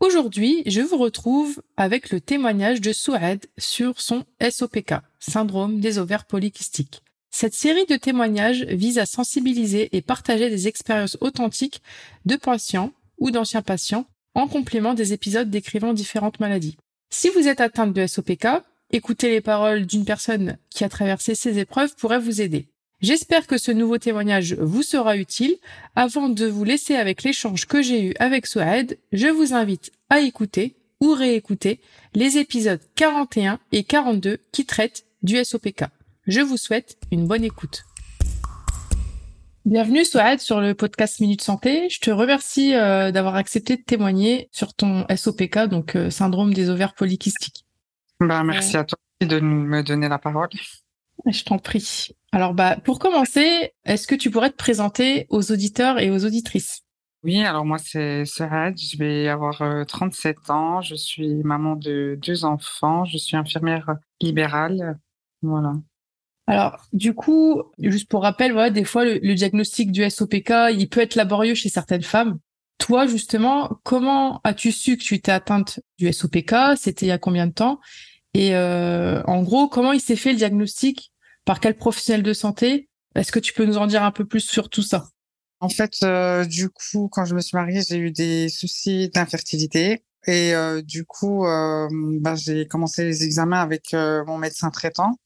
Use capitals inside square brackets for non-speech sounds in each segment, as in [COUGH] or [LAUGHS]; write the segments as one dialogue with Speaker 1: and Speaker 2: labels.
Speaker 1: Aujourd'hui, je vous retrouve avec le témoignage de Souad sur son SOPK, syndrome des ovaires polykystiques. Cette série de témoignages vise à sensibiliser et partager des expériences authentiques de patients ou d'anciens patients en complément des épisodes décrivant différentes maladies. Si vous êtes atteinte de SOPK, écouter les paroles d'une personne qui a traversé ces épreuves pourrait vous aider. J'espère que ce nouveau témoignage vous sera utile. Avant de vous laisser avec l'échange que j'ai eu avec Souad, je vous invite à écouter ou réécouter les épisodes 41 et 42 qui traitent du SOPK. Je vous souhaite une bonne écoute. Bienvenue Souad sur le podcast Minute Santé. Je te remercie euh, d'avoir accepté de témoigner sur ton SOPK, donc euh, syndrome des ovaires polykystiques.
Speaker 2: Ben, merci à toi de me donner la parole.
Speaker 1: Je t'en prie. Alors, bah, pour commencer, est-ce que tu pourrais te présenter aux auditeurs et aux auditrices?
Speaker 2: Oui, alors moi, c'est Serad. Je vais avoir 37 euh, ans. Je suis maman de deux enfants. Je suis infirmière libérale. Voilà.
Speaker 1: Alors, du coup, juste pour rappel, voilà, des fois, le, diagnostic du SOPK, il peut être laborieux chez certaines femmes. Toi, justement, comment as-tu su que tu étais atteinte du SOPK C'était il y a combien de temps? Et euh, en gros, comment il s'est fait le diagnostic? Par quel professionnel de santé? Est-ce que tu peux nous en dire un peu plus sur tout ça?
Speaker 2: En fait, euh, du coup, quand je me suis mariée, j'ai eu des soucis d'infertilité. Et euh, du coup, euh, bah, j'ai commencé les examens avec mon médecin traitant.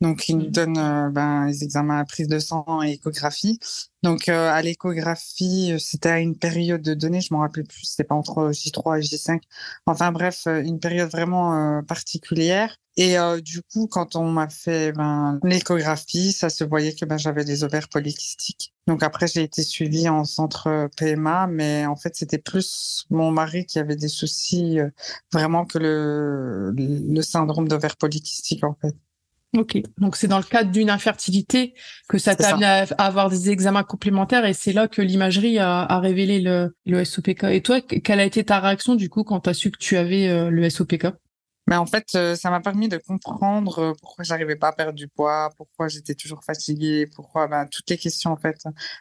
Speaker 2: Donc, il nous mmh. donne ben, les examens à prise de sang et échographie. Donc, à l'échographie, c'était à une période de données, je m'en rappelle plus, c'était pas entre J3 et J5. Enfin bref, une période vraiment particulière. Et euh, du coup, quand on m'a fait ben, l'échographie, ça se voyait que ben, j'avais des ovaires polykystiques. Donc après, j'ai été suivie en centre PMA, mais en fait, c'était plus mon mari qui avait des soucis euh, vraiment que le, le syndrome d'ovaires polykystiques, en fait.
Speaker 1: Ok, donc c'est dans le cadre d'une infertilité que ça t'a amené à avoir des examens complémentaires et c'est là que l'imagerie a, a, révélé le, le SOPK. Et toi, quelle a été ta réaction du coup quand tu as su que tu avais euh, le SOPK
Speaker 2: mais en fait, euh, ça m'a permis de comprendre euh, pourquoi j'arrivais pas à perdre du poids, pourquoi j'étais toujours fatiguée, pourquoi ben, toutes les questions en fait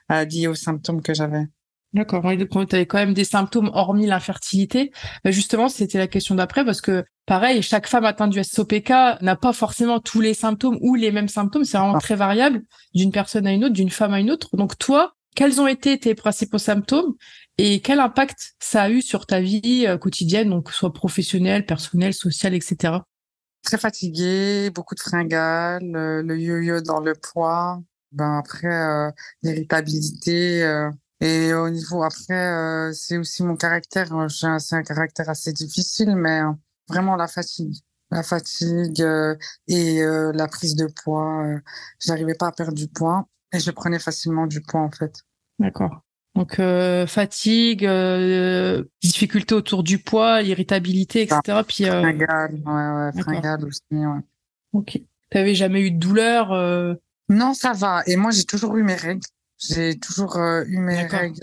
Speaker 2: liées aux symptômes que j'avais.
Speaker 1: D'accord. tu avais quand même des symptômes hormis l'infertilité. Ben, justement, c'était la question d'après parce que pareil, chaque femme atteinte du SOPK n'a pas forcément tous les symptômes ou les mêmes symptômes. C'est vraiment ah. très variable d'une personne à une autre, d'une femme à une autre. Donc toi, quels ont été tes principaux symptômes et quel impact ça a eu sur ta vie euh, quotidienne, donc soit professionnelle, personnelle, sociale, etc.
Speaker 2: Très fatiguée, beaucoup de fringales, euh, le yo-yo dans le poids, ben après euh, l'irritabilité et au niveau après c'est aussi mon caractère. C'est un caractère assez difficile, mais vraiment la fatigue la fatigue et la prise de poids. J'arrivais pas à perdre du poids et je prenais facilement du poids en fait.
Speaker 1: D'accord. Donc euh, fatigue, euh, difficulté autour du poids, irritabilité, etc.
Speaker 2: Puis euh... fringale, ouais, ouais, fringale aussi, ouais.
Speaker 1: Ok. T'avais jamais eu de douleur euh?
Speaker 2: Non, ça va. Et moi, j'ai toujours eu mes règles. J'ai toujours euh, eu mes règles.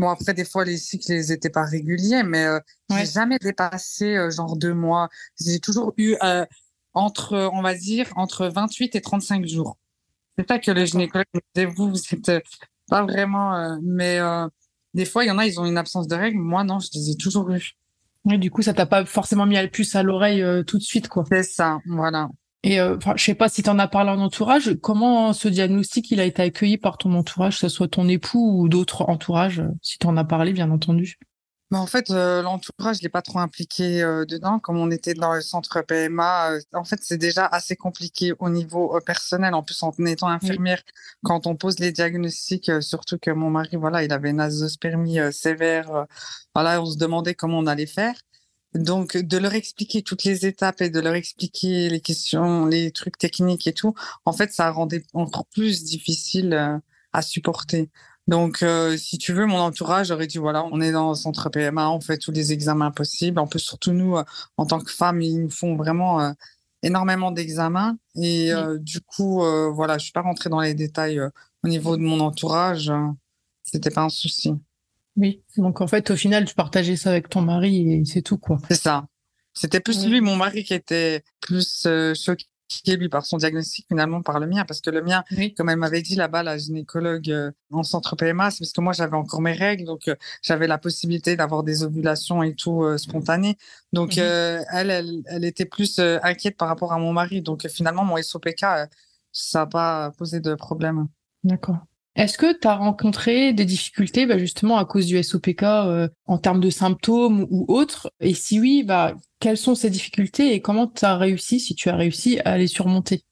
Speaker 2: Bon, après, des fois, les cycles, ils étaient pas réguliers, mais j'ai jamais dépassé genre deux mois. J'ai toujours eu entre, on va dire, entre 28 et 35 jours. C'est ça que le gynécologue me disait, vous, vous êtes pas vraiment, euh, mais euh, des fois, il y en a, ils ont une absence de règles. Moi, non, je les ai toujours eues.
Speaker 1: Et du coup, ça t'a pas forcément mis à le puce à l'oreille euh, tout de suite, quoi.
Speaker 2: C'est ça, voilà.
Speaker 1: Et euh, je sais pas si tu en as parlé en entourage, comment ce diagnostic il a été accueilli par ton entourage, que ce soit ton époux ou d'autres entourages, si tu en as parlé, bien entendu?
Speaker 2: Mais en fait, euh, l'entourage n'est pas trop impliqué euh, dedans. Comme on était dans le centre PMA, euh, en fait, c'est déjà assez compliqué au niveau personnel. En plus, en étant infirmière, quand on pose les diagnostics, surtout que mon mari, voilà, il avait une azospermie sévère. voilà, on se demandait comment on allait faire. Donc, de leur expliquer toutes les étapes et de leur expliquer les questions, les trucs techniques et tout, en fait, ça rendait encore plus difficile à supporter. Donc, euh, si tu veux, mon entourage aurait dit, voilà, on est dans un centre PMA, on fait tous les examens possibles. En plus, surtout nous, euh, en tant que femmes, ils nous font vraiment euh, énormément d'examens. Et du coup, voilà, je suis pas rentrée dans les détails au niveau de mon entourage. C'était pas un souci.
Speaker 1: Oui, donc en fait, au final, tu partageais ça avec ton mari et c'est tout, quoi.
Speaker 2: C'est ça. C'était plus lui, mon mari, qui était plus choqué lui par son diagnostic finalement par le mien. Parce que le mien comme elle m'avait dit là-bas la gynécologue euh, en centre PMA c'est parce que moi j'avais encore mes règles. Donc euh, j'avais la possibilité d'avoir des ovulations et tout euh, spontanées. Donc mhm. elle, elle, elle était plus inquiète par rapport à mon mari. Donc finalement mon SOPK ça n'a pas posé de problème.
Speaker 1: D'accord est-ce que tu as rencontré des difficultés bah, justement à cause du SOPK en termes de symptômes ou autres? Et si oui, bah, quelles sont ces difficultés et comment tu as réussi, si tu as réussi, à les surmonter?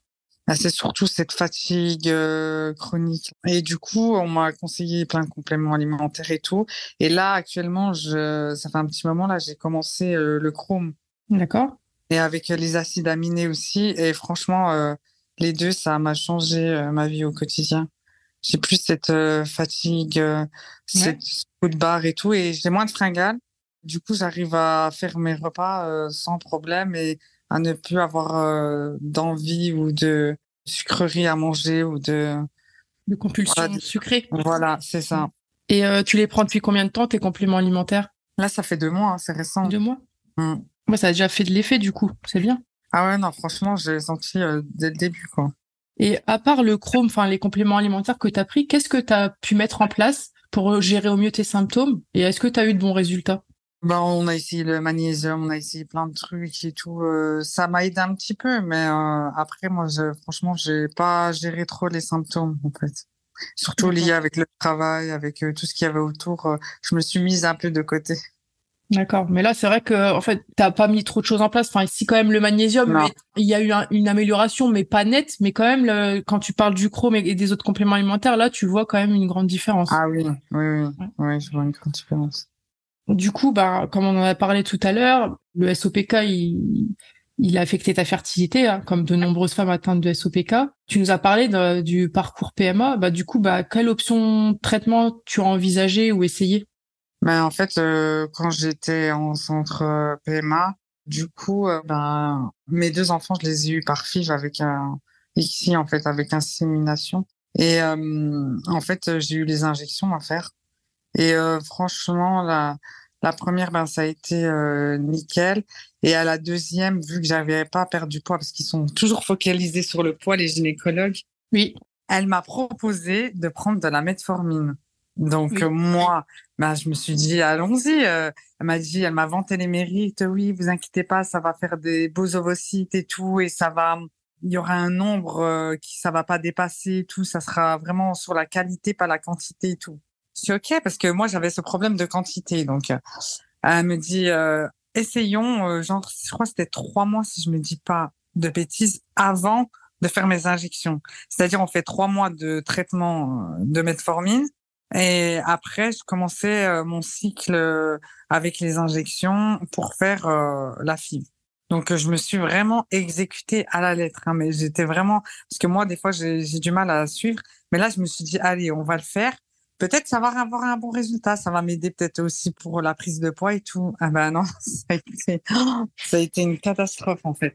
Speaker 2: Ah, c'est surtout cette fatigue euh, chronique. Et du coup, on m'a conseillé plein de compléments alimentaires et tout. Et là, actuellement, je, ça fait un petit moment, là, j'ai commencé euh, le chrome.
Speaker 1: D'accord.
Speaker 2: Et avec les acides aminés aussi. Et franchement, euh, les deux, ça m'a changé ma vie au quotidien. J'ai plus cette fatigue, cette coup de barre et tout. Et j'ai moins de fringales. Du coup, j'arrive à faire mes repas euh, sans problème et à ne plus avoir euh, d'envie ou de sucrerie à manger ou de
Speaker 1: de compulsion sucrée.
Speaker 2: Voilà, c'est ça.
Speaker 1: Et euh, tu les prends depuis combien de temps tes compléments alimentaires?
Speaker 2: Là, ça fait deux mois, hein, c'est récent.
Speaker 1: Deux mois?
Speaker 2: Mmh.
Speaker 1: ça a déjà fait de l'effet du coup, c'est bien.
Speaker 2: Ah ouais, non, franchement, j'ai senti dès le début quoi.
Speaker 1: Et à part le chrome, enfin les compléments alimentaires que tu as pris, qu'est-ce que tu as pu mettre en place pour gérer au mieux tes symptômes? Et est-ce que tu as eu de bons résultats?
Speaker 2: Ben, on a essayé le magnésium, on a essayé plein de trucs et tout. Euh, ça m'a aidé un petit peu, mais euh, après, moi, je, franchement, j'ai pas géré trop les symptômes, en fait. Surtout lié avec le travail, avec euh, tout ce qu'il y avait autour. je me suis mise un peu de côté.
Speaker 1: D'accord, mais là c'est vrai que en fait t'as pas mis trop de choses en place. Enfin ici quand même le magnésium, il y a eu une amélioration, mais pas nette. Mais quand même le, quand tu parles du chrome et, des autres compléments alimentaires, là tu vois quand même une grande différence.
Speaker 2: Ah oui, oui, oui, oui je vois une grande différence.
Speaker 1: Du coup, bah, comme on en a parlé tout à l'heure, le SOPK, il, il a affecté ta fertilité, hein, comme de nombreuses femmes atteintes de SOPK. Tu nous as parlé du parcours PMA. Bah, du coup, bah, quelle option de traitement tu as envisagé ou essayé?
Speaker 2: Ben, En fait, euh, quand j'étais en centre euh, PMA, du coup, euh, ben, mes deux enfants, je les ai eus par FIV avec un, ici, en fait, avec insémination. Et en fait, j'ai eu les injections à faire. Et franchement, la, la première, ben, ça a été euh, nickel. Et à la deuxième, vu que j'avais pas perdu poids, parce qu'ils sont toujours focalisés sur le poids, les gynécologues.
Speaker 1: Oui.
Speaker 2: Elle m'a proposé de prendre de la metformine. Donc moi, ben, je me suis dit allons-y. Euh, elle m'a dit, elle m'a vanté les mérites. Oui, vous inquiétez pas, ça va faire des beaux ovocytes et tout, et ça va, il y aura un nombre euh, qui ça va pas dépasser et tout. Ça sera vraiment sur la qualité, pas la quantité et tout. C'est OK parce que moi, j'avais ce problème de quantité. Donc, euh, elle me dit, euh, essayons, euh, genre, je crois que c'était trois mois, si je me dis pas de bêtises, avant de faire mes injections. C'est-à-dire, on fait trois mois de traitement de metformine. Et après, je commençais mon cycle avec les injections pour faire la fibre. Donc, je me suis vraiment exécutée à la lettre. Hein, mais j'étais vraiment... Parce que moi, des fois, j'ai du mal à suivre. Mais là, je me suis dit, allez, on va le faire peut-être ça va avoir un bon résultat. Ça va m'aider peut-être aussi pour la prise de poids et tout. Ah ben non, [LAUGHS] ça a été, une catastrophe en fait.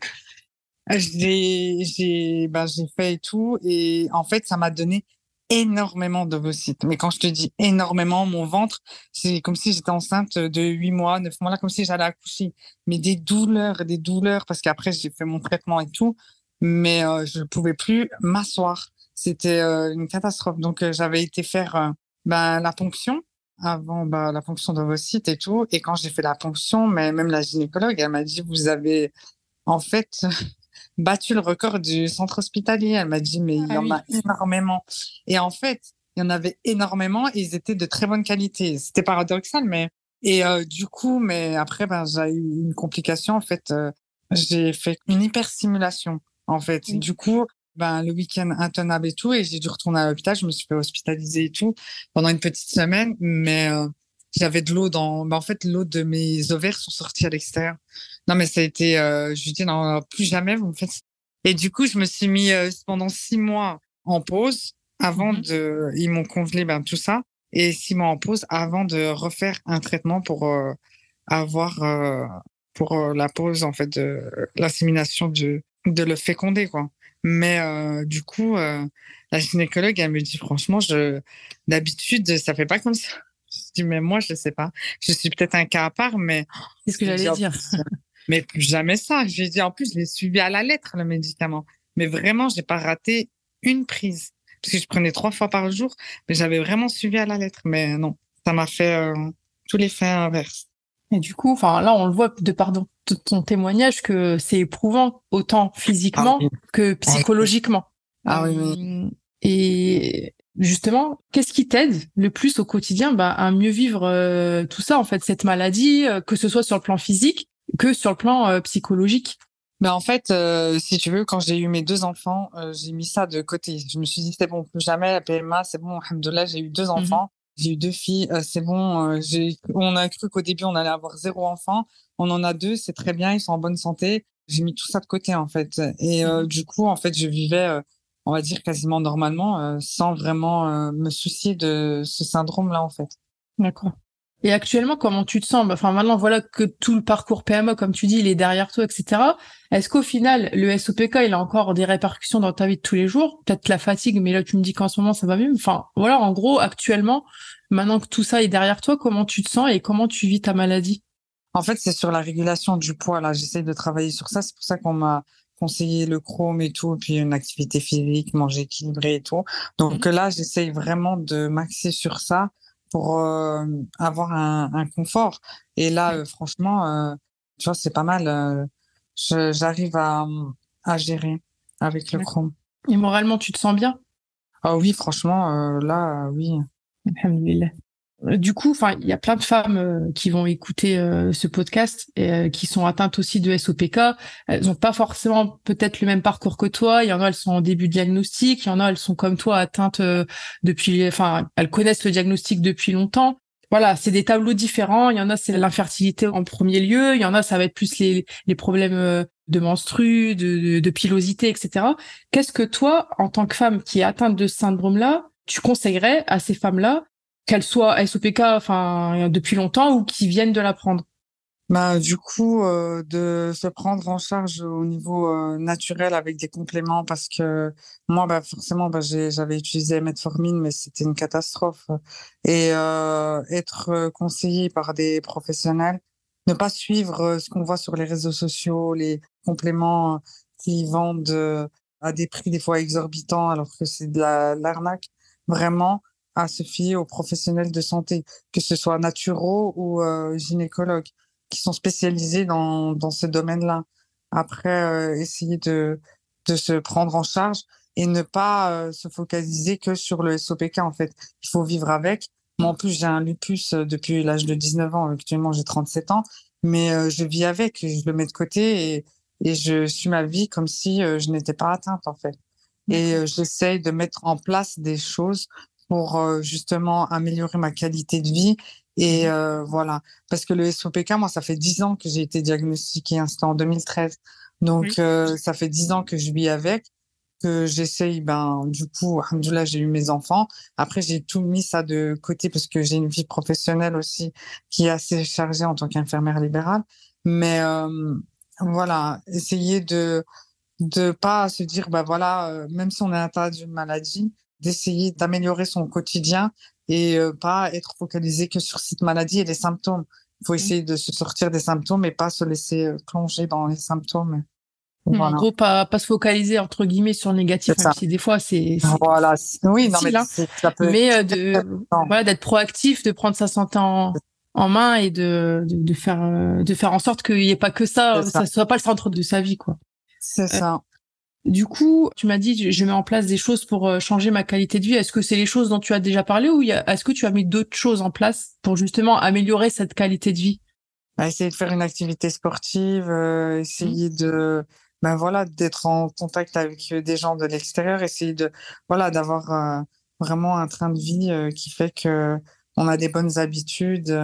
Speaker 2: J'ai, ben fait et tout et en fait ça m'a donné énormément d'ovocytes. Mais quand je te dis énormément, mon ventre, c'est comme si j'étais enceinte de huit mois, neuf mois là, comme si j'allais accoucher. Mais des douleurs, des douleurs, parce qu'après j'ai fait mon traitement et tout, mais euh, je pouvais plus m'asseoir. C'était euh, une catastrophe. Donc euh, j'avais été faire bah, la ponction, avant bah, la ponction d'ovocytes et tout. Et quand j'ai fait la ponction, mais même la gynécologue, elle m'a dit, vous avez en fait battu le record du centre hospitalier. Elle m'a dit, mais il y ah en a énormément. Et en fait, il y en avait énormément et ils étaient de très bonne qualité. C'était paradoxal, mais et euh, du coup, mais après, ben, j'ai eu une complication. En fait, euh, j'ai fait une hyperstimulation. En fait, du coup, ben, le week-end intenable et tout, et j'ai dû retourner à l'hôpital. Je me suis fait hospitaliser et tout pendant une petite semaine, mais euh, j'avais de l'eau dans. Ben, en fait, l'eau de mes ovaires sont sortis à l'extérieur. Non, mais ça a été. Euh, je lui dis non, plus jamais vous me faites. Et du coup, je me suis mis euh, pendant six mois en pause avant mmh de. Ils m'ont congelé ben tout ça. et six mois en pause avant de refaire un traitement pour avoir pour la pause en fait de l'insémination de de le féconder quoi. Mais du coup, la gynécologue elle me dit franchement, je d'habitude ça fait pas comme ça. Je dis mais moi je sais pas. Je suis peut-être un cas à part, mais
Speaker 1: c'est ce que j'allais dire. [LAUGHS]
Speaker 2: mais plus jamais ça. J'ai dit en plus je l'ai suivi à la lettre le médicament. Mais vraiment j'ai pas raté une prise parce que je prenais trois fois par jour, mais j'avais vraiment suivi à la lettre. Mais non, ça m'a fait euh, tous les faits inverses.
Speaker 1: Et du coup, enfin là, on le voit de par ton témoignage que c'est éprouvant autant physiquement ah que psychologiquement.
Speaker 2: Ah oui. oui.
Speaker 1: Euh, et justement, qu'est-ce qui t'aide le plus au quotidien bah, à mieux vivre euh, tout ça, en fait, cette maladie, que ce soit sur le plan physique que sur le plan psychologique?
Speaker 2: Ben en fait, euh, si tu veux, quand j'ai eu mes deux enfants, euh, j'ai mis ça de côté. Je me suis dit, c'est bon, plus jamais la PMA, c'est bon, alhamdoulilah, j'ai eu deux mmh enfants. J'ai eu deux filles, euh, c'est bon. j'ai, on a cru qu'au début, on allait avoir zéro enfant. On en a deux, c'est très bien, ils sont en bonne santé. J'ai mis tout ça de côté, en fait. Et mmh du coup, en fait, je vivais, on va dire, quasiment normalement, sans vraiment me soucier de ce syndrome-là, en fait.
Speaker 1: D'accord. Et actuellement, comment tu te sens? Bah, Enfin, maintenant, voilà que tout le parcours PME, comme tu dis, il est derrière toi, etc. Est-ce qu'au final, le SOPK, il a encore des répercussions dans ta vie de tous les jours? Peut-être la fatigue, mais là, tu me dis qu'en ce moment, ça va mieux. Enfin, voilà, en gros, actuellement, maintenant que tout ça est derrière toi, comment tu te sens et comment tu vis ta maladie?
Speaker 2: En fait, c'est sur la régulation du poids. Là, j'essaie de travailler sur ça. C'est pour ça qu'on m'a conseillé le chrome et tout, puis une activité physique, manger équilibré et tout. Donc mmh. là, j'essaie vraiment de m'axer sur ça pour euh, avoir un, un, confort. Et là, euh, franchement, euh, tu vois, c'est pas mal. J'arrive à, à gérer avec le Chrome.
Speaker 1: Et moralement, tu te sens bien?
Speaker 2: Ah oui, franchement, là, oui.
Speaker 1: Du coup, enfin, il y a plein de femmes euh, qui vont écouter euh, ce podcast et qui sont atteintes aussi de SOPK. Elles n'ont pas forcément peut-être le même parcours que toi. Il y en a, elles sont en début de diagnostic. Il y en a, elles sont comme toi atteintes depuis, enfin, elles connaissent le diagnostic depuis longtemps. Voilà, c'est des tableaux différents. Il y en a, c'est l'infertilité en premier lieu. Il y en a, ça va être plus les, les problèmes de menstru, de, de, de pilosité, etc. Qu'est-ce que toi, en tant que femme qui est atteinte de ce syndrome-là, tu conseillerais à ces femmes-là qu'elles soient SOPK enfin depuis longtemps ou qui viennent de l'apprendre
Speaker 2: bah, du coup, euh, de se prendre en charge au niveau euh, naturel avec des compléments parce que moi, bah, forcément, bah, j'avais utilisé metformine, mais c'était une catastrophe. Et euh, être conseillé par des professionnels, ne pas suivre ce qu'on voit sur les réseaux sociaux, les compléments qui vendent à des prix des fois exorbitants alors que c'est de l'arnaque. Vraiment, à se fier aux professionnels de santé, que ce soit naturaux ou euh, gynécologues, qui sont spécialisés dans, dans ce domaine-là. Après, euh, essayer de, de se prendre en charge et ne pas euh, se focaliser que sur le SOPK, en fait. Il faut vivre avec. Moi, en plus, j'ai un lupus depuis l'âge de 19 ans. Actuellement, j'ai 37 ans. Mais je vis avec, je le mets de côté et, et je suis ma vie comme si je n'étais pas atteinte, en fait. Et j'essaye de mettre en place des choses pour euh, justement améliorer ma qualité de vie. Et mmh euh, voilà, parce que le SOPK, moi, ça fait dix ans que j'ai été diagnostiquée, hein, c'était en 2013. Donc, euh, ça fait dix ans que je vis avec, que j'essaye, ben, du coup, là, j'ai eu mes enfants. Après, j'ai tout mis ça de côté parce que j'ai une vie professionnelle aussi qui est assez chargée en tant qu'infirmière libérale. Mais voilà, essayer de de pas se dire, ben voilà, même si on est atteint d'une maladie, d'essayer d'améliorer son quotidien et euh, pas être focalisé que sur cette maladie et les symptômes. Il faut mmh. essayer de se sortir des symptômes et pas se laisser euh, plonger dans les symptômes.
Speaker 1: En gros, pas, pas se focaliser entre guillemets sur le négatif, même si des fois c'est.
Speaker 2: Voilà, oui, non, mais, hein.
Speaker 1: ça peut mais euh, de, voilà, d'être proactif, de prendre sa santé en, en main et de, de, faire, de faire en sorte qu'il n'y ait pas que ça, ça, soit pas le centre de sa vie, quoi.
Speaker 2: C'est ça.
Speaker 1: Du coup, tu m'as dit, je mets en place des choses pour euh, changer ma qualité de vie. Est-ce que c'est les choses dont tu as déjà parlé ou est-ce que tu as mis d'autres choses en place pour justement améliorer cette qualité de vie?
Speaker 2: Bah, Essayer de faire une activité sportive, euh, essayer mmh. de, ben voilà, d'être en contact avec des gens de l'extérieur, essayer de, voilà, d'avoir euh, vraiment un train de vie qui fait que on a des bonnes habitudes,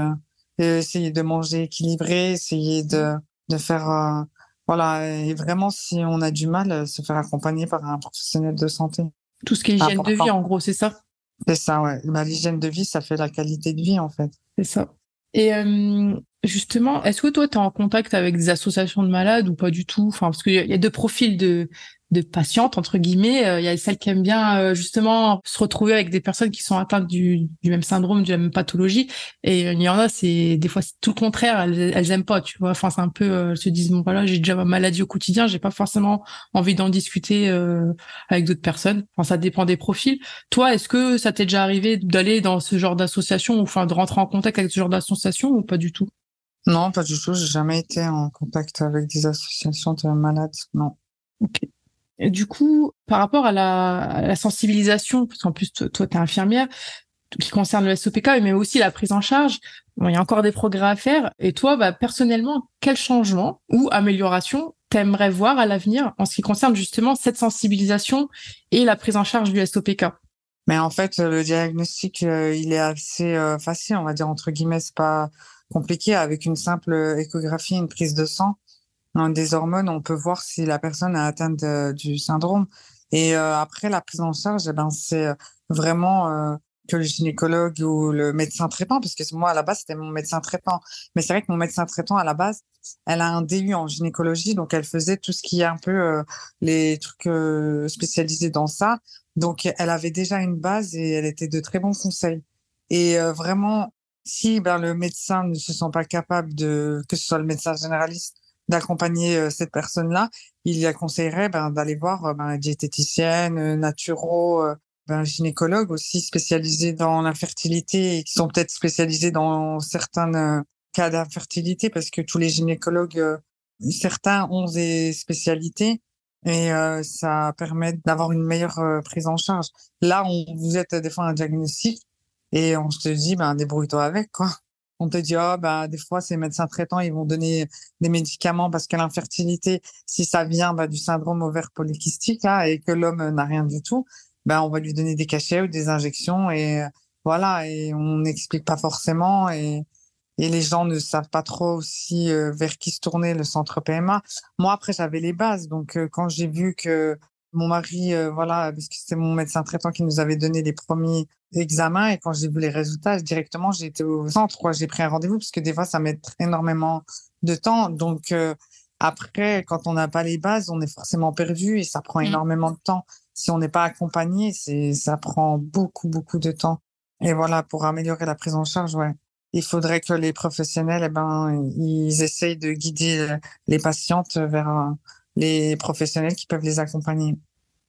Speaker 2: essayer de manger équilibré, essayer de, de faire voilà, et vraiment, si on a du mal, se faire accompagner par un professionnel de santé.
Speaker 1: Tout ce qui est hygiène de vie, en gros, c'est ça?
Speaker 2: C'est ça, ouais. Bah, l'hygiène de vie, ça fait la qualité de vie, en fait.
Speaker 1: C'est ça. Et euh, justement, est-ce que toi, tu es en contact avec des associations de malades ou pas du tout? Enfin, parce qu'il y a deux profils de, de patientes entre guillemets. Euh, il y a celles qui aiment bien euh, justement se retrouver avec des personnes qui sont atteintes du, du même syndrome, de la même pathologie. Et il y en a, c'est des fois c'est tout le contraire. Elles, elles aiment pas, tu vois. Enfin, c'est un peu, euh, elles se disent bon voilà, j'ai déjà ma maladie au quotidien, j'ai pas forcément envie d'en discuter avec d'autres personnes. Enfin, ça dépend des profils. Toi, est-ce que ça t'est déjà arrivé d'aller dans ce genre d'association ou enfin de rentrer en contact avec ce genre d'association ou pas du tout?
Speaker 2: Non, pas du tout. J'ai jamais été en contact avec des associations de malades. Non.
Speaker 1: Ok du coup, par rapport à la, sensibilisation, parce qu'en plus, toi, tu es infirmière, qui concerne le SOPK, mais aussi la prise en charge, il y a encore des progrès à faire. Et toi, bah, personnellement, quel changement ou amélioration t'aimerais voir à l'avenir en ce qui concerne justement cette sensibilisation et la prise en charge du SOPK
Speaker 2: Mais en fait, le diagnostic, euh, il est assez euh, facile, on va dire entre guillemets, c'est pas compliqué avec une simple échographie, une prise de sang des hormones, on peut voir si la personne est atteinte du syndrome. Et euh, après, la prise en charge, eh ben, c'est euh, vraiment euh, que le gynécologue ou le médecin traitant, parce que moi, à la base, c'était mon médecin traitant. Mais c'est vrai que mon médecin traitant, à la base, elle a un DU en gynécologie, donc elle faisait tout ce qui est un peu les trucs spécialisés dans ça. Donc, elle avait déjà une base et elle était de très bons conseils. Et vraiment, si ben, le médecin ne se sent pas capable de, que ce soit le médecin généraliste d'accompagner euh, cette personne-là, il y a conseillerait ben, d'aller voir euh, ben, diététicienne, euh, naturo, ben, gynécologue aussi spécialisés dans l'infertilité et qui sont peut-être spécialisés dans certains cas d'infertilité parce que tous les gynécologues, certains ont des spécialités et ça permet d'avoir une meilleure prise en charge. Là, on vous êtes des fois un diagnostic et on se dit ben débrouille-toi avec quoi on te dit, oh, bah, des fois, ces médecins traitants, ils vont donner des médicaments parce que l'infertilité, si ça vient bah, du syndrome ovaire polykystique hein, et que l'homme n'a rien du tout, bah, on va lui donner des cachets ou des injections et voilà, et on n'explique pas forcément et, et les gens ne savent pas trop aussi euh, vers qui se tourner le centre PMA. Moi, après, j'avais les bases. Donc, euh, quand j'ai vu que mon mari, euh, voilà, parce que c'était mon médecin traitant qui nous avait donné les premiers examens et quand j'ai vu les résultats, directement, j'ai été au centre, j'ai pris un rendez-vous parce que des fois, ça met énormément de temps. Donc, euh, après, quand on n'a pas les bases, on est forcément perdu et ça prend mmh. énormément de temps. Si on n'est pas accompagné, c'est, ça prend beaucoup, beaucoup de temps. Et voilà, pour améliorer la prise en charge, ouais. Il faudrait que les professionnels, eh ben, ils essayent de guider les patientes vers les professionnels qui peuvent les accompagner.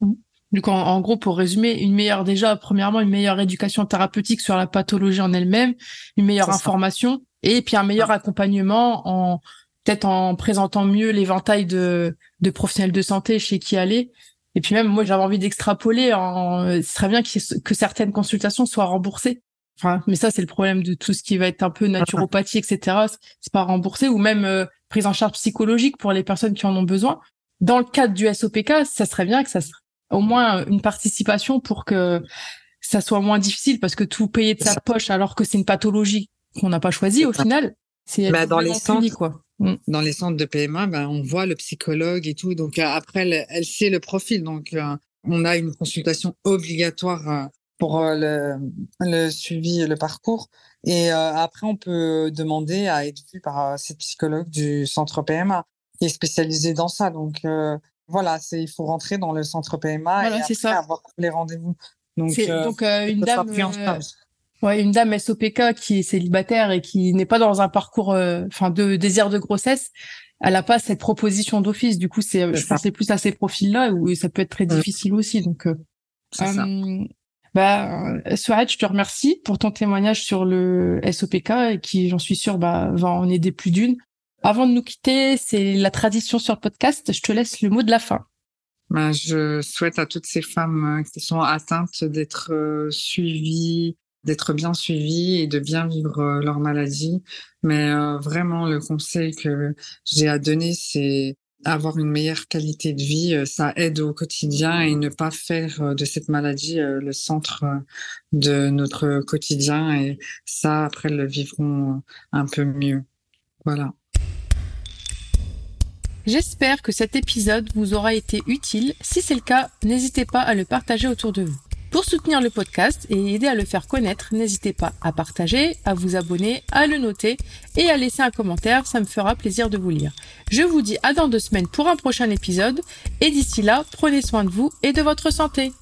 Speaker 1: Mmh. Du coup, en, gros, pour résumer, une meilleure, déjà, premièrement, une meilleure éducation thérapeutique sur la pathologie en elle-même, une meilleure information, et puis un meilleur accompagnement en, peut-être en présentant mieux l'éventail de, de professionnels de santé chez qui aller. Et puis même, moi, j'avais envie d'extrapoler en, ce serait bien que certaines consultations soient remboursées. Enfin, mais ça, c'est le problème de tout ce qui va être un peu naturopathie, etc. C'est pas remboursé ou même euh, prise en charge psychologique pour les personnes qui en ont besoin dans le cadre du SOPK, ça serait bien que ça soit au moins une participation pour que ça soit moins difficile parce que tout payer de sa poche alors que c'est une pathologie qu'on n'a pas choisie au final, c'est
Speaker 2: bah, dans les centres quoi. Mm. Dans les centres de PMA, bah, on voit le psychologue et tout. Donc euh, après, elle, sait le profil. Donc euh, on a une consultation obligatoire euh, pour le, le, suivi, le parcours. Et après, on peut demander à être vu par cette psychologue du centre PMA qui est spécialisé dans ça. Donc euh, voilà, c'est il faut rentrer dans le centre PMA et après ça. avoir les rendez-vous.
Speaker 1: Donc, euh, donc euh, une dame, ouais, une dame SOPK qui est célibataire et qui n'est pas dans un parcours, enfin de désir de grossesse, elle n'a pas cette proposition d'office. Du coup, c'est, je pensais plus à ces profils-là où ça peut être très mmh. difficile aussi. Donc, ça. Bah, je te remercie pour ton témoignage sur le SOPK et qui, j'en suis sûre, bah, va en aider plus d'une. Avant de nous quitter, c'est la tradition sur le podcast. Je te laisse le mot de la fin.
Speaker 2: Ben, je souhaite à toutes ces femmes euh, qui sont atteintes d'être euh, suivies, d'être bien suivies et de bien vivre euh, leur maladie. Mais vraiment, le conseil que j'ai à donner, c'est avoir une meilleure qualité de vie. Ça aide au quotidien et ne pas faire de cette maladie le centre de notre quotidien. Et ça, après, le vivront un peu mieux. Voilà.
Speaker 1: J'espère que cet épisode vous aura été utile. Si c'est le cas, n'hésitez pas à le partager autour de vous. Pour soutenir le podcast et aider à le faire connaître, n'hésitez pas à partager, à vous abonner, à le noter et à laisser un commentaire, ça me fera plaisir de vous lire. Je vous dis à dans deux semaines pour un prochain épisode et d'ici là, prenez soin de vous et de votre santé.